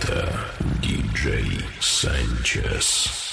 Это диджей Санчес.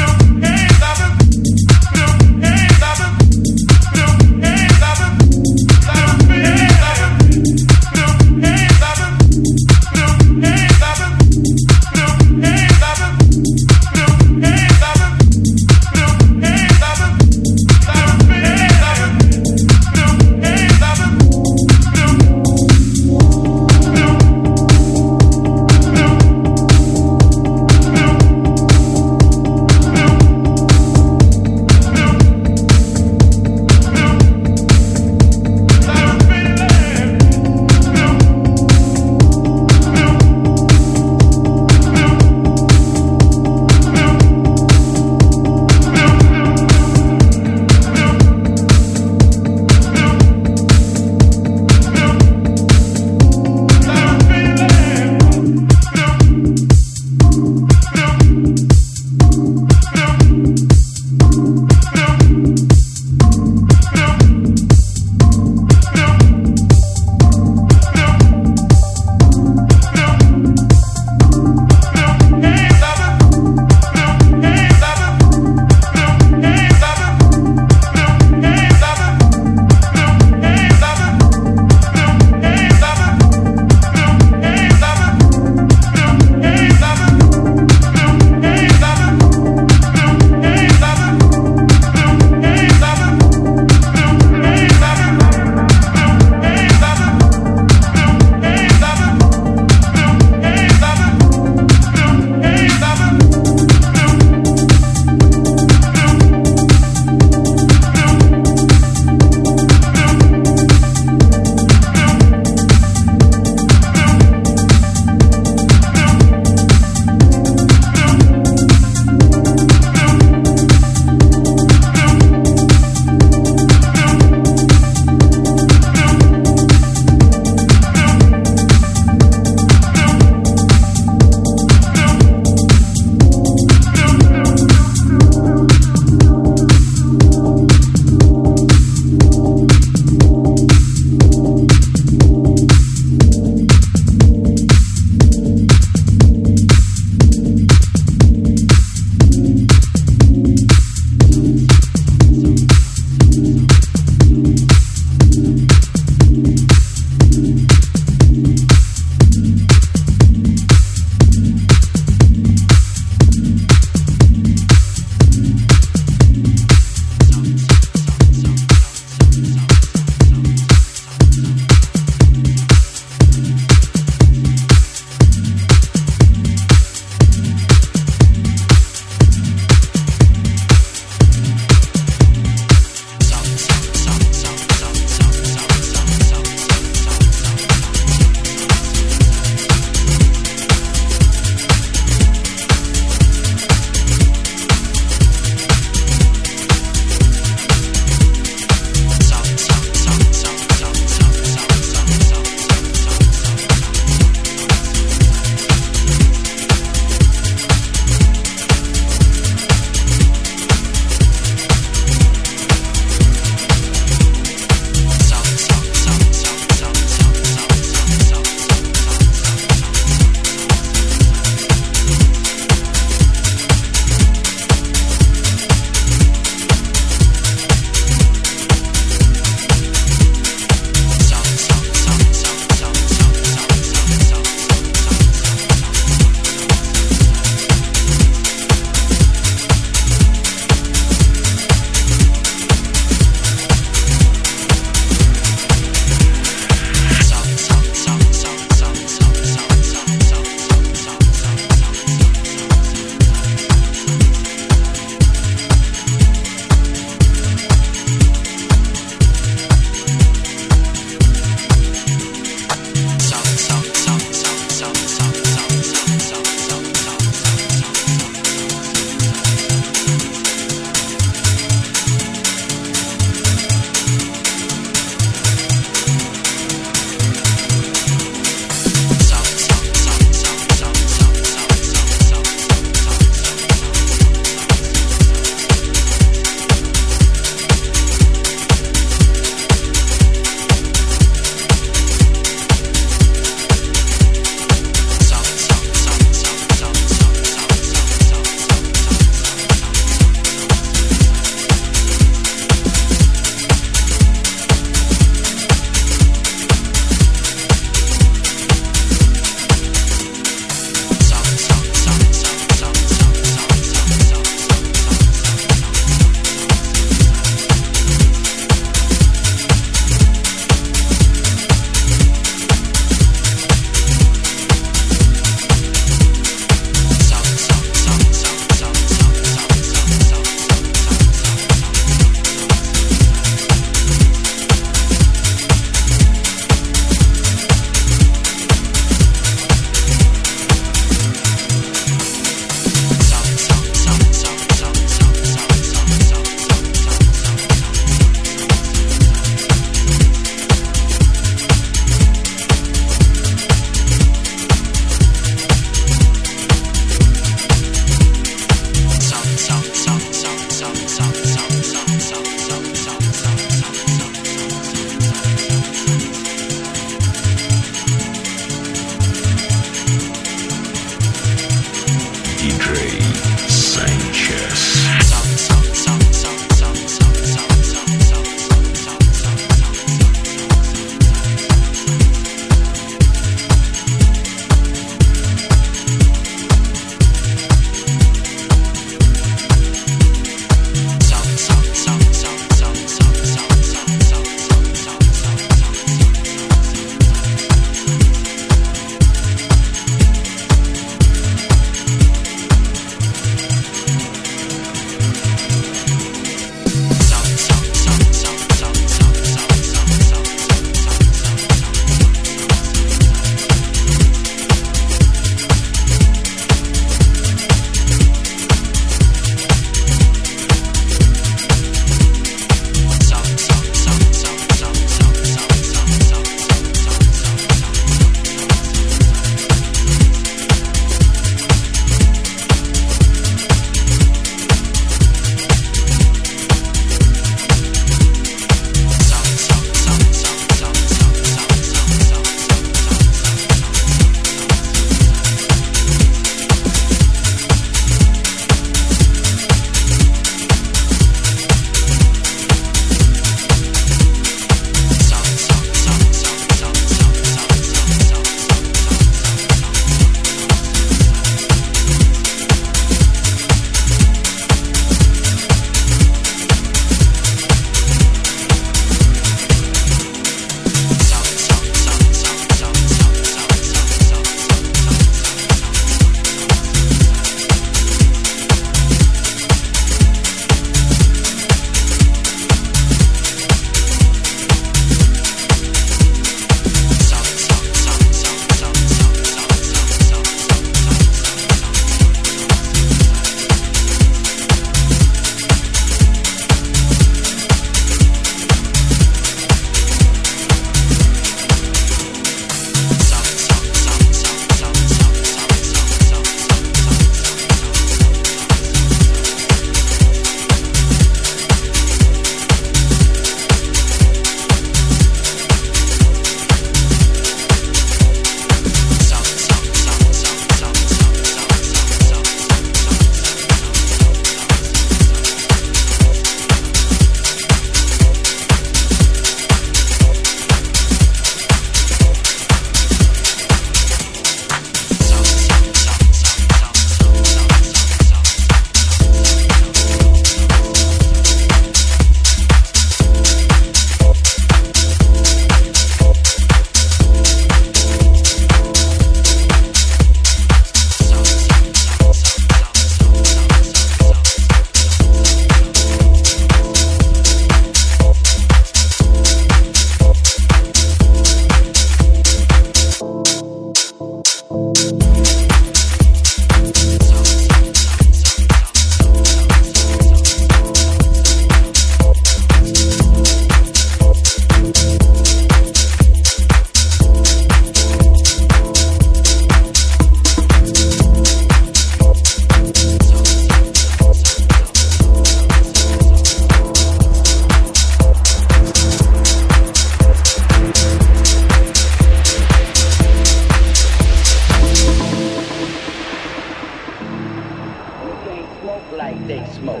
Smoke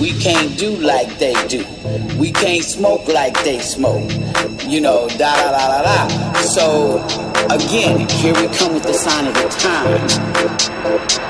We can't do like they do. We can't smoke. Like they smoke. You know, da da da da da. So, again, here we come with the sign of the time.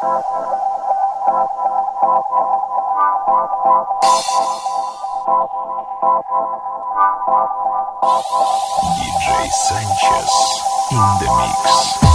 DJ Sanchez in the mix.